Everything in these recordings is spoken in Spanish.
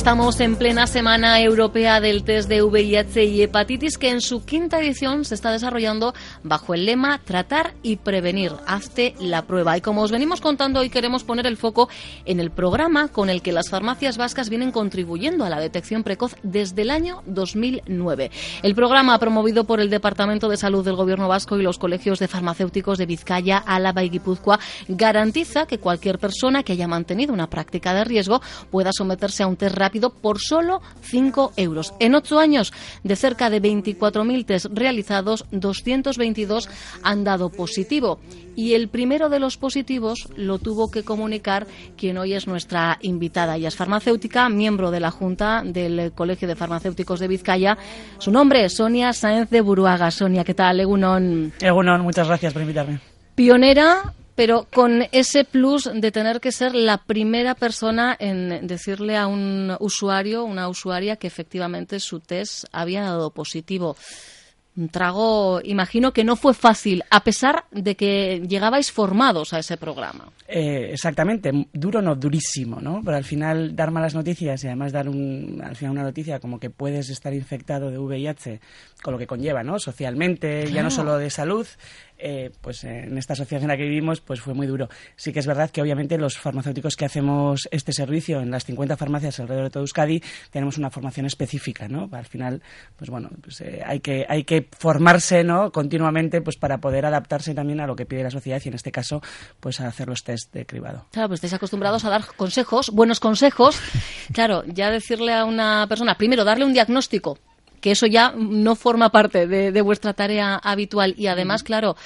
Estamos en plena Semana Europea del Test de VIH y Hepatitis que en su quinta edición se está desarrollando bajo el lema Tratar y prevenir. Hazte la prueba. Y como os venimos contando, hoy queremos poner el foco en el programa con el que las farmacias vascas vienen contribuyendo a la detección precoz desde el año 2009. El programa, promovido por el Departamento de Salud del Gobierno vasco y los colegios de farmacéuticos de Vizcaya, Álava y Guipúzcoa, garantiza que cualquier persona que haya mantenido una práctica de riesgo pueda someterse a un test rápido por solo 5 euros. En ocho años, de cerca de 24.000 test realizados, 222 han dado positivo. Y el primero de los positivos lo tuvo que comunicar quien hoy es nuestra invitada. Ella es farmacéutica, miembro de la Junta del Colegio de Farmacéuticos de Vizcaya. Su nombre es Sonia Sáenz de Buruaga. Sonia, ¿qué tal? Egunon. Egunon, muchas gracias por invitarme. Pionera pero con ese plus de tener que ser la primera persona en decirle a un usuario, una usuaria, que efectivamente su test había dado positivo. Un trago, imagino que no fue fácil, a pesar de que llegabais formados a ese programa. Eh, exactamente, duro no, durísimo, ¿no? Pero al final dar malas noticias y además dar un, al final una noticia como que puedes estar infectado de VIH, con lo que conlleva, ¿no? Socialmente, ya no solo de salud, eh, pues en esta sociedad en la que vivimos, pues fue muy duro. Sí que es verdad que obviamente los farmacéuticos que hacemos este servicio en las 50 farmacias alrededor de todo Euskadi tenemos una formación específica, ¿no? Al final, pues bueno, pues, eh, hay que hay que formarse, ¿no? Continuamente, pues para poder adaptarse también a lo que pide la sociedad y en este caso, pues a hacer los test de cribado. Claro, pues estáis acostumbrados a dar consejos, buenos consejos. Claro, ya decirle a una persona, primero darle un diagnóstico, que eso ya no forma parte de, de vuestra tarea habitual. Y además, claro,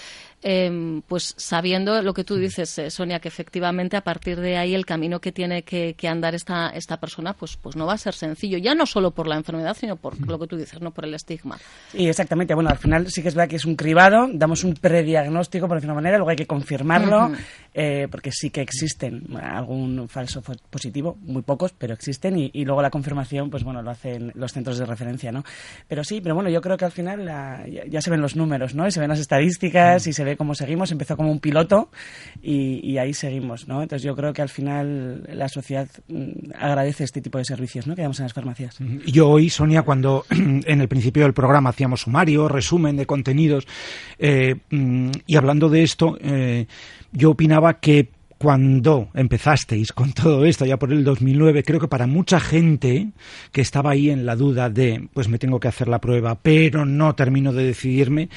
eh, pues sabiendo lo que tú dices, eh, Sonia, que efectivamente a partir de ahí el camino que tiene que, que andar esta, esta persona, pues, pues no va a ser sencillo, ya no solo por la enfermedad, sino por lo que tú dices, no por el estigma. Y exactamente, bueno, al final sí que es verdad que es un cribado, damos un prediagnóstico, por decirlo de una manera, luego hay que confirmarlo, eh, porque sí que existen algún falso positivo, muy pocos, pero existen, y, y luego la confirmación, pues bueno, lo hacen los centros de referencia, ¿no? Pero sí, pero bueno, yo creo que al final la- ya, ya se ven los números, ¿no? Y se ven las estadísticas y se ve cómo seguimos, empezó como un piloto y, ahí seguimos, ¿no? Entonces yo creo que al final la sociedad mm, agradece este tipo de servicios, ¿no? Que damos en las farmacias. Yo hoy, Sonia, cuando en el principio del programa hacíamos sumario, resumen de contenidos, eh, mm, y hablando de esto, eh, yo opinaba que cuando empezasteis con todo esto, ya por el 2009, creo que para mucha gente que estaba ahí en la duda de, pues me tengo que hacer la prueba, pero no termino de decidirme,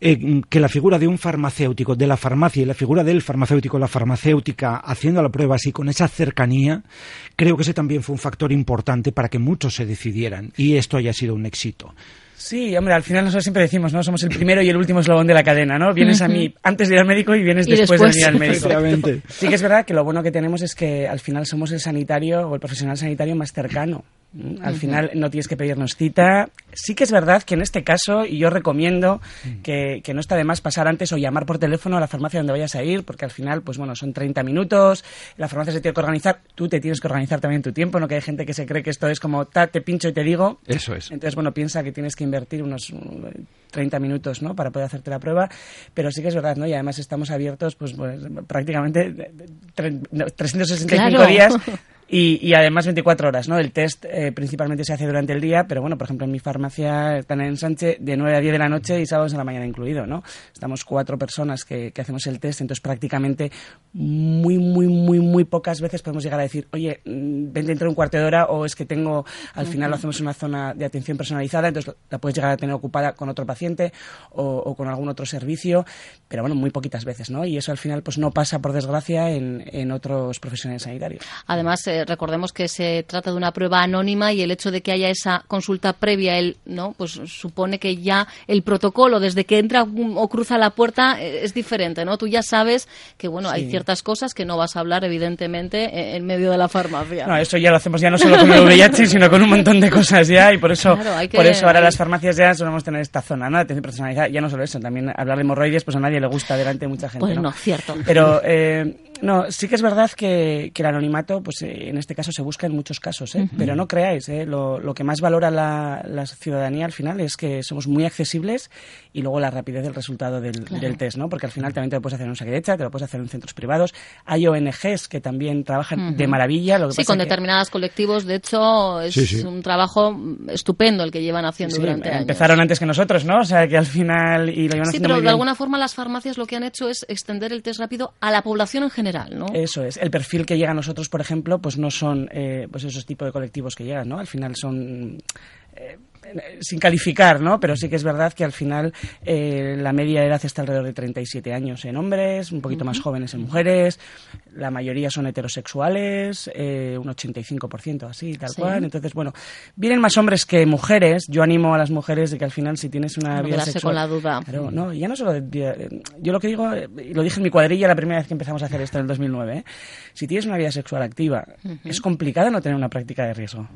eh, que la figura de un farmacéutico, de la farmacia y la figura del farmacéutico, la farmacéutica, haciendo la prueba así, con esa cercanía, creo que ese también fue un factor importante para que muchos se decidieran y esto haya sido un éxito. Sí, hombre, al final nosotros siempre decimos, ¿no? Somos el primero y el último eslabón de la cadena, ¿no? Vienes a mí antes de ir al médico y vienes Y después, después. de ir al médico. Sí que es verdad que lo bueno que tenemos es que al final somos el sanitario o el profesional sanitario más cercano. ¿Mm? Al final no tienes que pedirnos cita. Sí que es verdad que en este caso, y yo recomiendo que, que no está de más pasar antes o llamar por teléfono a la farmacia donde vayas a ir, porque al final, pues bueno, son 30 minutos, la farmacia se tiene que organizar, tú te tienes que organizar también tu tiempo, no que hay gente que se cree que esto es como, ta, te pincho y te digo. Eso es. Entonces, bueno, piensa que tienes que invertir unos mm, 30 minutos, ¿no? Para poder hacerte la prueba, pero sí que es verdad, ¿no? Y además estamos abiertos, pues, pues prácticamente de- de- tre- no, 365 Claro. días y, y además 24 horas, ¿no? El test eh, principalmente se hace durante el día, pero bueno, por ejemplo, en mi farmacia están en Sánchez de 9 a 10 de la noche y sábados en la mañana incluido, ¿no? Estamos cuatro personas que, que hacemos el test, entonces prácticamente muy, muy, muy, muy pocas veces podemos llegar a decir, oye, mm, ven dentro de un cuarto de hora o es que tengo, al final lo hacemos en una zona de atención personalizada, entonces la puedes llegar a tener ocupada con otro paciente o, o con algún otro servicio, pero bueno, muy poquitas veces, ¿no? Y eso al final pues no pasa, por desgracia, en, en otros profesionales sanitarios. Además, eh, recordemos que se trata de una prueba anónima y el hecho de que haya esa consulta previa, el, ¿no? pues supone que ya el protocolo, desde que entra o cruza la puerta, eh, es diferente, ¿no? Tú ya sabes que, bueno, hay ciertas cosas que no vas a hablar, evidentemente, eh, en medio de la farmacia. No, eso ya lo hacemos ya no solo con el VIH, sino con un montón de cosas ya y por eso, Claro, que- por eso ahora hay- las farmacias ya solemos tener esta zona, ¿no? De atención personalizada. Ya no solo eso, también hablar de hemorroides, pues a nadie le gusta delante de mucha gente, Pues ¿no? no, cierto. Pero, eh, no, sí que es verdad que, que el anonimato, pues eh, en este caso se busca en muchos casos, ¿eh? Pero no creáis, ¿eh? Lo, lo que más valora la, la ciudadanía al final es que somos muy accesibles y luego la rapidez del resultado del, Claro. del test, ¿no? Porque al final también te lo puedes hacer en un Saquerecha, te lo puedes hacer en centros privados. Hay ONGs que también trabajan de maravilla. Lo que Sí, pasa con que- determinados colectivos, de hecho, es Sí, sí. un trabajo estupendo el que llevan haciendo Sí, durante años. empezaron antes que nosotros, ¿no? O sea, que al final... Y lo iban Sí, haciendo pero muy de bien. alguna forma las farmacias lo que han hecho es extender el test rápido a la población en general, ¿no? Eso es. El perfil que llega a nosotros, por ejemplo, pues no son eh, pues esos tipos de colectivos que llegan, ¿no? Al final son... eh, sin calificar, ¿no? Pero sí que es verdad que al final eh, la media de edad está alrededor de 37 años en hombres, un poquito más jóvenes en mujeres, la mayoría son heterosexuales, eh, un 85% así, tal Sí. cual. Entonces, bueno, vienen más hombres que mujeres. Yo animo a las mujeres de que al final si tienes una No vida sexual... con la duda. Claro, no, ya no solo de- yo lo que digo, eh, y lo dije en mi cuadrilla la primera vez que empezamos a hacer esto en el 2009, ¿eh? si tienes una vida sexual activa, es complicado no tener una práctica de riesgo.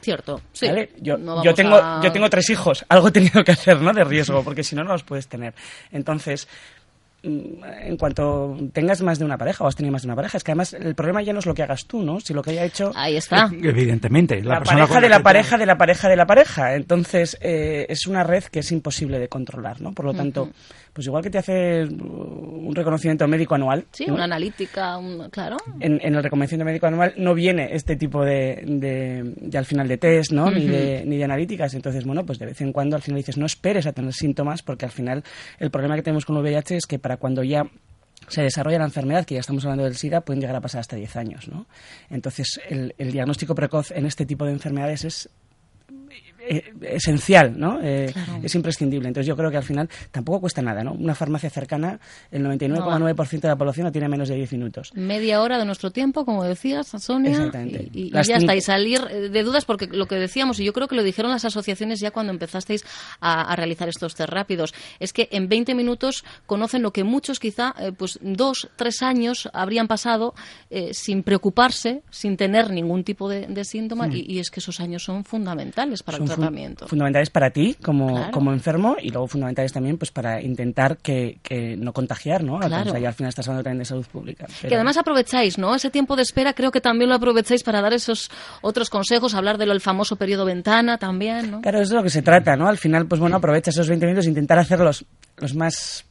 Cierto, sí. ¿vale? Yo, No yo tengo, a- yo tengo tres hijos, algo he tenido que hacer, ¿no? De riesgo, porque si no, no los puedes tener. Entonces, mm, en cuanto tengas más de una pareja o has tenido más de una pareja, es que además el problema ya no es lo que hagas tú, ¿no? Si lo que haya hecho Ahí está. Evidentemente. La, la, persona pareja de la pareja de la pareja de la pareja. Entonces, eh, es una red que es imposible de controlar, ¿no? Por lo tanto, pues igual que te haces un reconocimiento médico anual. Sí, ¿no? una analítica, un- claro. En, en el reconocimiento médico anual no viene este tipo de, de, de al final de test, ¿no? ni, de, ni de analíticas. Entonces, bueno, pues de vez en cuando al final dices, no esperes a tener síntomas, porque al final el problema que tenemos con el VIH es que para cuando ya se desarrolla la enfermedad, que ya estamos hablando del SIDA, pueden llegar a pasar hasta 10 años, ¿no? Entonces, el, el diagnóstico precoz en este tipo de enfermedades es esencial, ¿no? Eh, Es imprescindible. Entonces yo creo que al final tampoco cuesta nada, ¿no? Una farmacia cercana, el 99,9% de la población no tiene menos de 10 minutos. Media hora de nuestro tiempo, como decías, Sonia. Exactamente. Y, y- ya está. Y salir eh, de dudas, porque lo que decíamos, y yo creo que lo dijeron las asociaciones ya cuando empezasteis a, a realizar estos test rápidos, es que en 20 minutos conocen lo que muchos, quizá, eh, pues dos, tres años habrían pasado eh, sin preocuparse, sin tener ningún tipo de, de síntoma, y, y es que esos años son fundamentales para Hmm. Son el tratamiento. fundamentales para ti como, Claro. como enfermo y luego fundamentales también pues para intentar que, que no contagiar, ¿no? Claro. Al final estás hablando también de salud pública. Que además aprovecháis, ¿no? Ese tiempo de espera creo que también lo aprovecháis para dar esos otros consejos, hablar del famoso periodo ventana también, ¿no? Claro, eso es de lo que se trata, ¿no? Al final, pues bueno, aprovecha esos 20 minutos e intentar hacerlos los más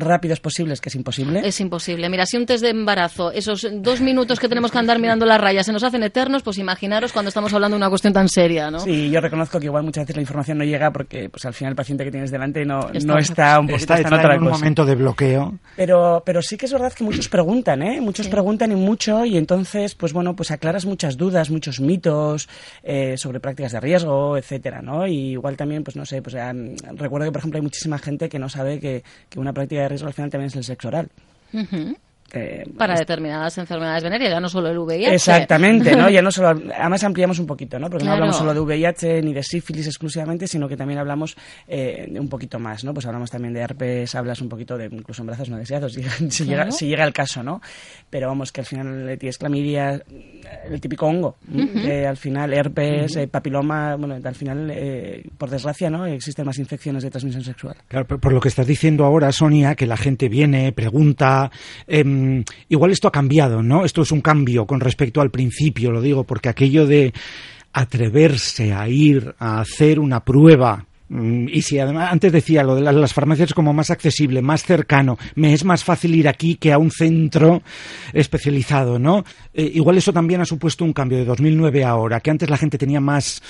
rápidos posibles, que es imposible. Es imposible. Mira, si un test de embarazo, esos dos minutos que tenemos que andar mirando las rayas se nos hacen eternos, pues imaginaros cuando estamos hablando de una cuestión tan seria, ¿no? Sí, yo reconozco que igual muchas veces la información no llega porque pues al final el paciente que tienes delante no está, no está un poquito está, está, en, un momento de bloqueo. Pero, pero sí que es verdad que muchos preguntan, ¿eh? Muchos preguntan y mucho y entonces, pues bueno, pues aclaras muchas dudas, muchos mitos eh, sobre prácticas de riesgo, etcétera, ¿no? Y igual también, pues no sé, pues recuerdo que por ejemplo hay muchísima gente que no sabe que, que una práctica de riesgo al final también es el sexo oral. Eh, para determinadas enfermedades venéreas, ya no solo el VIH. Exactamente, ¿no? Ya no solo, además ampliamos un poquito, ¿no? Porque no hablamos solo de VIH ni de sífilis exclusivamente, sino que también hablamos eh, un poquito más, ¿no? Pues hablamos también de herpes, hablas un poquito de incluso embarazos no deseados, si, llega, si llega el caso, ¿no? Pero vamos, que al final tienes clamidia, el típico hongo, que al final herpes, eh, papiloma, bueno, al final, eh, por desgracia, ¿no? Existen más infecciones de transmisión sexual. Claro, por, lo que estás diciendo ahora, Sonia, que la gente viene, pregunta... Em, Mm, igual esto ha cambiado, ¿no? Esto es un cambio con respecto al principio, lo digo, porque aquello de atreverse a ir a hacer una prueba mm, y si además, antes decía lo de las, farmacias como más accesible, más cercano, me es más fácil ir aquí que a un centro especializado, ¿no? Eh, igual eso también ha supuesto un cambio de 2009 a ahora, que antes la gente tenía más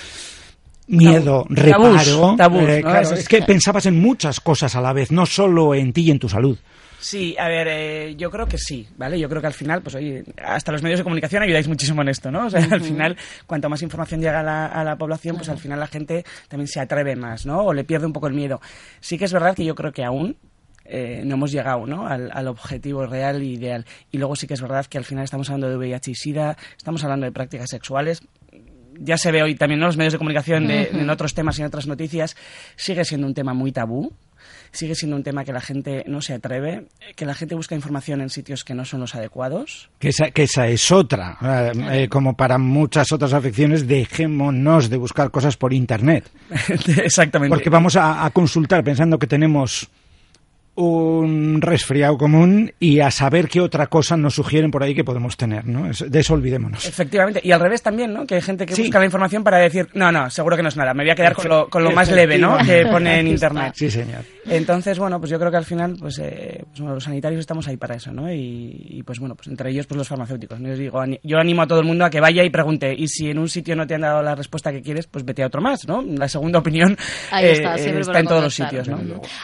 miedo, reparo. Eh, es que pensabas en muchas cosas a la vez, no solo en ti y en tu salud. Sí, a ver, eh, yo creo que sí, ¿vale? Yo creo que al final, pues oye, hasta los medios de comunicación ayudáis muchísimo en esto, ¿no? O sea, al final, cuanto más información llega a la, población, pues al final la gente también se atreve más, ¿no? O le pierde un poco el miedo. Sí que es verdad que yo creo que aún eh, no hemos llegado ¿no? Al, objetivo real e ideal. Y luego sí que es verdad que al final estamos hablando de VIH y SIDA, estamos hablando de prácticas sexuales. Ya se ve hoy también en los medios de comunicación, en otros temas y en otras noticias, sigue siendo un tema muy tabú sigue siendo un tema que la gente no se atreve, que la gente busca información en sitios que no son los adecuados. Que esa, que esa es otra. Eh, eh, como para muchas otras afecciones, dejémonos de buscar cosas por Internet. Exactamente. Porque vamos a consultar pensando que tenemos un resfriado común y a saber qué otra cosa nos sugieren por ahí que podemos tener, ¿no? De eso olvidémonos. Efectivamente, y al revés también, ¿no? Que hay gente que busca la información para decir, no, no, seguro que no es nada, me voy a quedar con lo, con lo más leve, ¿no? Que pone en Internet. Sí, señor. Entonces, bueno, pues yo creo que al final, pues, eh, pues los sanitarios estamos ahí para eso, ¿no? Y, pues bueno, pues entre ellos, pues los farmacéuticos. Yo, digo, yo animo a todo el mundo a que vaya y pregunte, y si en un sitio no te han dado la respuesta que quieres, pues vete a otro más, ¿no? La segunda opinión está, eh, está en todos los sitios, ¿no?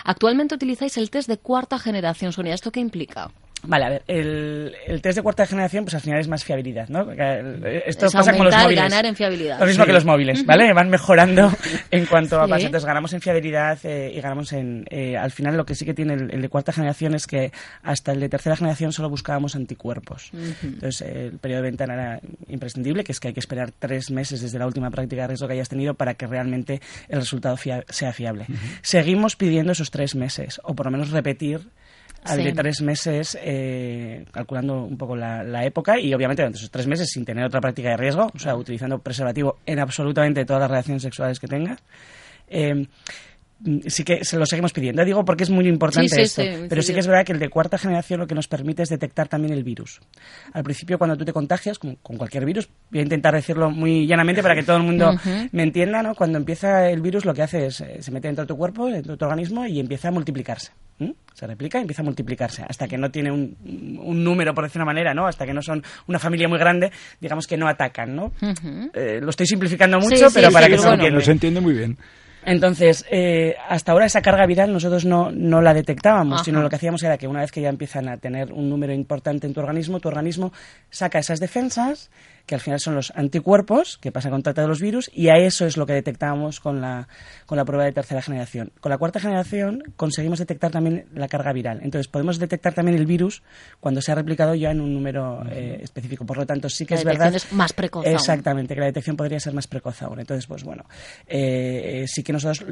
Actualmente utilizáis el test de cuarta generación, Sonia. ¿Esto qué implica? Vale, a ver, el, el, test de cuarta generación, pues al final es más fiabilidad, ¿no? Esto pasa con los móviles. ganar en fiabilidad. Lo mismo que los móviles, ¿vale? Van mejorando en cuanto a pasos. Entonces ganamos en fiabilidad eh, y ganamos en... Eh, al final lo que sí que tiene el, de cuarta generación es que hasta el de tercera generación solo buscábamos anticuerpos. Entonces el periodo de ventana era imprescindible, que es que hay que esperar tres meses desde la última práctica de riesgo que hayas tenido para que realmente el resultado sea fiable. Seguimos pidiendo esos tres meses, o por lo menos repetir al de tres meses, eh, calculando un poco la, época y obviamente durante esos tres meses sin tener otra práctica de riesgo, o sea, utilizando preservativo en absolutamente todas las relaciones sexuales que tenga. Eh, sí que se lo seguimos pidiendo. Digo porque es muy importante esto. pero sí, que es verdad que el de cuarta generación lo que nos permite es detectar también el virus. Al principio, cuando tú te contagias con, cualquier virus, voy a intentar decirlo muy llanamente para que todo el mundo me entienda, ¿no? Cuando empieza el virus, lo que hace es eh, se mete dentro de tu cuerpo, dentro de tu organismo y empieza a multiplicarse. Se replica y empieza a multiplicarse hasta que no tiene un, un, número, por decir una manera, ¿no? Hasta que no son una familia muy grande, digamos que no atacan, ¿no? Eh, lo estoy simplificando mucho, pero para que se entienda. se entiende muy bien. Entonces, eh, hasta ahora esa carga viral nosotros no, no la detectábamos, sino lo que hacíamos era que una vez que ya empiezan a tener un número importante en tu organismo, tu organismo saca esas defensas que al final son los anticuerpos que pasa con trata de los virus, y a eso es lo que detectamos con la, con la prueba de tercera generación. Con la cuarta generación conseguimos detectar también la carga viral. Entonces, podemos detectar también el virus cuando se ha replicado ya en un número eh, específico. Por lo tanto, sí que es verdad. es más precoz. Exactamente, que la detección podría ser más precoz aún. Entonces, pues bueno, eh, sí que nosotros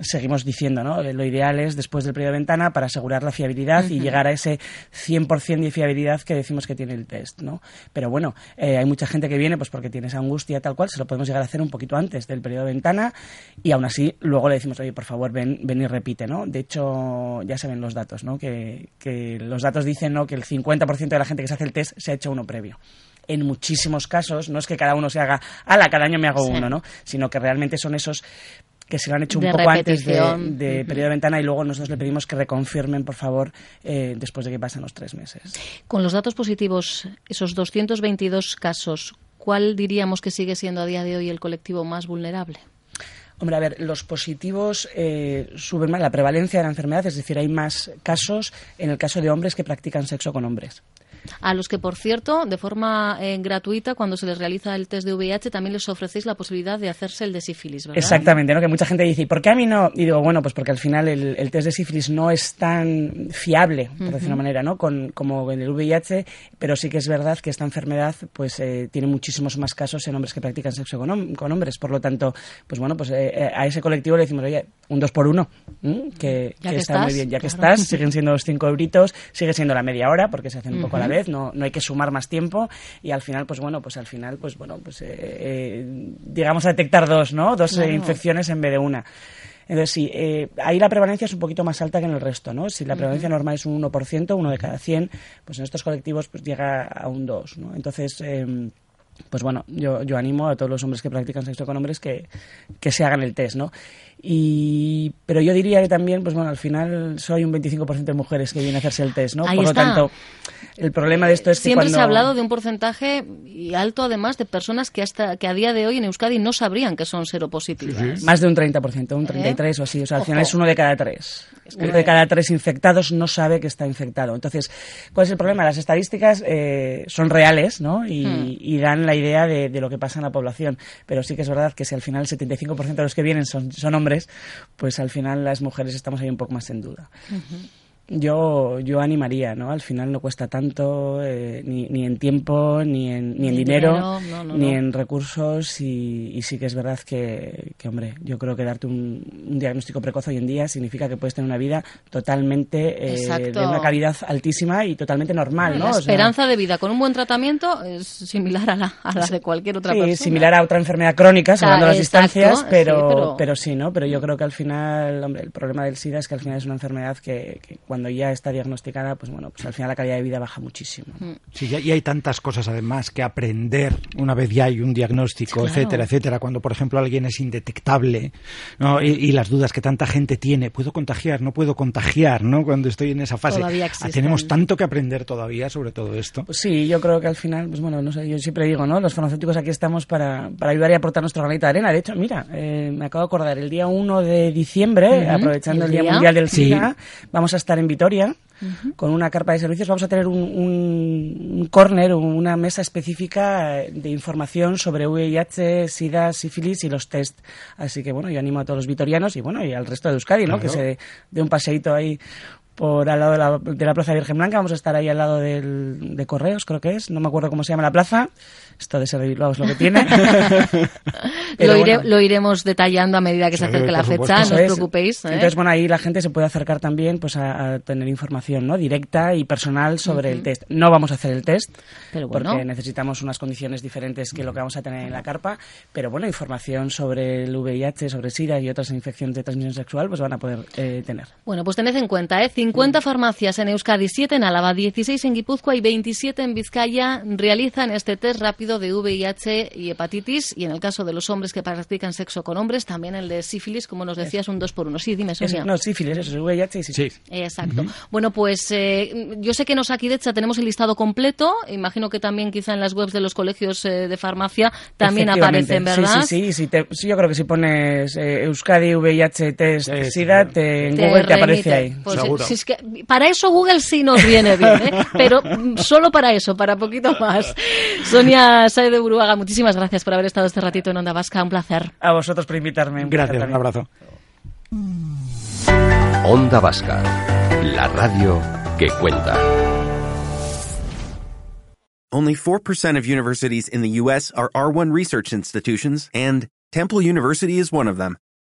seguimos diciendo, ¿no? Lo ideal es después del periodo de ventana para asegurar la fiabilidad y llegar a ese 100% de fiabilidad que decimos que tiene el test, ¿no? Pero bueno, eh, hay mucha gente que viene pues porque tiene esa angustia tal cual, se lo podemos llegar a hacer un poquito antes del periodo de ventana y aún así luego le decimos, oye, por favor, ven, ven y repite, ¿no? De hecho, ya se ven los datos, ¿no? Que, que los datos dicen, ¿no? Que el 50% de la gente que se hace el test se ha hecho uno previo en muchísimos casos no es que cada uno se haga, ala, cada año me hago uno, ¿no? Sino que realmente son esos que se lo han hecho un poco antes de, periodo de ventana y luego nosotros le pedimos que reconfirmen, por favor, eh, después de que pasen los tres meses. Con los datos positivos, esos 222 casos, ¿cuál diríamos que sigue siendo a día de hoy el colectivo más vulnerable? Hombre, a ver, los positivos eh, suben más la prevalencia de la enfermedad, es decir, hay más casos en el caso de hombres que practican sexo con hombres a los que, por cierto, de forma eh, gratuita, cuando se les realiza el test de VIH, también les ofrecéis la posibilidad de hacerse el de sífilis, ¿verdad? Exactamente, ¿no? que mucha gente dice, ¿y por qué a mí no? Y digo, bueno, pues porque al final el, test de sífilis no es tan fiable, por decir una manera, ¿no? Con, como en el VIH, pero sí que es verdad que esta enfermedad pues eh, tiene muchísimos más casos en hombres que practican sexo con, con hombres. Por lo tanto, pues bueno, pues eh, a ese colectivo le decimos, oye, un dos por uno, que, está muy bien, ya que estás, siguen siendo los cinco euritos, sigue siendo la media hora, porque se hacen un poco a la vez, no, no hay que sumar más tiempo y al final, pues bueno, pues al final, pues bueno, pues eh, eh digamos a detectar dos, ¿no? Dos eh, infecciones en vez de una. Entonces, sí, eh, ahí la prevalencia es un poquito más alta que en el resto, ¿no? Si la prevalencia normal es un 1%, uno de cada 100, pues en estos colectivos pues llega a un 2, ¿no? Entonces, em, pues bueno, yo, yo animo a todos los hombres que practican sexo con hombres que, que se hagan el test, ¿no? Y, pero yo diría que también, pues bueno, al final soy un 25% de mujeres que vienen a hacerse el test, ¿no? Por lo tanto, el problema de esto es Siempre que se ha hablado de un porcentaje y alto, además, de personas que hasta que a día de hoy en Euskadi no sabrían que son seropositivas. Más de un 30%, un 33 ¿Eh? o así. O sea, al final es uno de cada tres. uno de cada tres infectados no sabe que está infectado. Entonces, ¿cuál es el problema? Las estadísticas eh, son reales, ¿no? Y, hmm. dan la idea de, lo que pasa en la población. Pero sí que es verdad que si al final el 75% de los que vienen son, son hombres, pues al final las mujeres estamos ahí un poco más en duda yo, yo animaría, ¿no? Al final no cuesta tanto, eh, ni, ni, en tiempo, ni en, ni en dinero, ni en recursos, y, sí que es verdad que, que hombre, yo creo que darte un, diagnóstico precoz hoy en día significa que puedes tener una vida totalmente eh, de una calidad altísima y totalmente normal, ¿no? La esperanza de vida con un buen tratamiento es similar a la, a la de cualquier otra sí, persona. similar a otra enfermedad crónica, salvando las distancias, pero, sí, pero... pero... sí, ¿no? Pero yo creo que al final, hombre, el problema del SIDA es que al final es una enfermedad que, que cuando cuando ya está diagnosticada, pues bueno, pues al final la calidad de vida baja muchísimo. Mm. Sí, y hay tantas cosas además que aprender una vez ya hay un diagnóstico, etcétera, etcétera. Cuando, por ejemplo, alguien es indetectable ¿no? y, las dudas que tanta gente tiene, ¿puedo contagiar? ¿No puedo contagiar? ¿no? Cuando estoy en esa fase. Ah, tenemos tanto que aprender todavía sobre todo esto. Pues sí, yo creo que al final, pues bueno, no sé, yo siempre digo, ¿no? Los farmacéuticos aquí estamos para, para ayudar y aportar nuestra granito de arena. De hecho, mira, eh, me acabo de acordar, el día 1 de diciembre, aprovechando el, Día Mundial del SIDA, vamos a estar en Vitoria con una carpa de servicios. Vamos a tener un, un, corner, una mesa específica de información sobre VIH, SIDA, sífilis y los test. Así que bueno, yo animo a todos los vitorianos y bueno, y al resto de Euskadi, ¿no? Que se dé un paseíto ahí por al lado de la, de la Plaza Virgen Blanca. Vamos a estar ahí al lado del, de Correos, creo que es. No me acuerdo cómo se llama la plaza. Esto de ser Bilbao es lo que tiene. lo, iremos detallando a medida que se acerque la fecha, no os preocupéis. ¿eh? Entonces, bueno, ahí la gente se puede acercar también pues a, tener información ¿no? directa y personal sobre el test. No vamos a hacer el test, porque necesitamos unas condiciones diferentes que lo que vamos a tener en la carpa, pero bueno, información sobre el VIH, sobre SIDA y otras infecciones de transmisión sexual, pues van a poder eh, tener. Bueno, pues tened en cuenta, ¿eh? 50 farmacias en Euskadi, 7 en Álava, 16 en Guipúzcoa y 27 en Vizcaya realizan este test rápido de VIH y hepatitis y en el caso de los hombres que practican sexo con hombres, también el de sífilis, como nos decías, un 2 por 1 Sí, dime, Sonia. no, sífilis, eso es VIH y sífilis. Sí. Exacto. Bueno, pues eh, yo sé que en Osakidecha tenemos el listado completo, imagino que también quizá en las webs de los colegios eh, de farmacia también aparecen, ¿verdad? Sí, sí, sí, yo creo que si pones eh, Euskadi VIH test SIDA, en Google te aparece ahí. Pues, es que para eso Google sí nos viene bien, pero solo para eso, para poquito más. Sonia Sae de Buruaga, muchísimas gracias por haber estado este ratito en Onda Vasca. Un placer. A vosotros por invitarme. Gracias, un abrazo. Onda Vasca, la radio que cuenta. Only 4% of universities in the U.S. are R1 research institutions, and Temple University is one of them.